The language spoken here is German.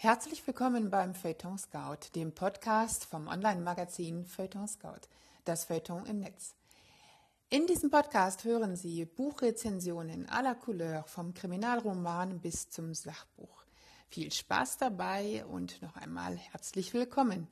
Herzlich willkommen beim Feuilleton Scout, dem Podcast vom Online-Magazin Feuilleton Scout, das Feuilleton im Netz. In diesem Podcast hören Sie Buchrezensionen à la Couleur vom Kriminalroman bis zum Sachbuch. Viel Spaß dabei und noch einmal herzlich willkommen.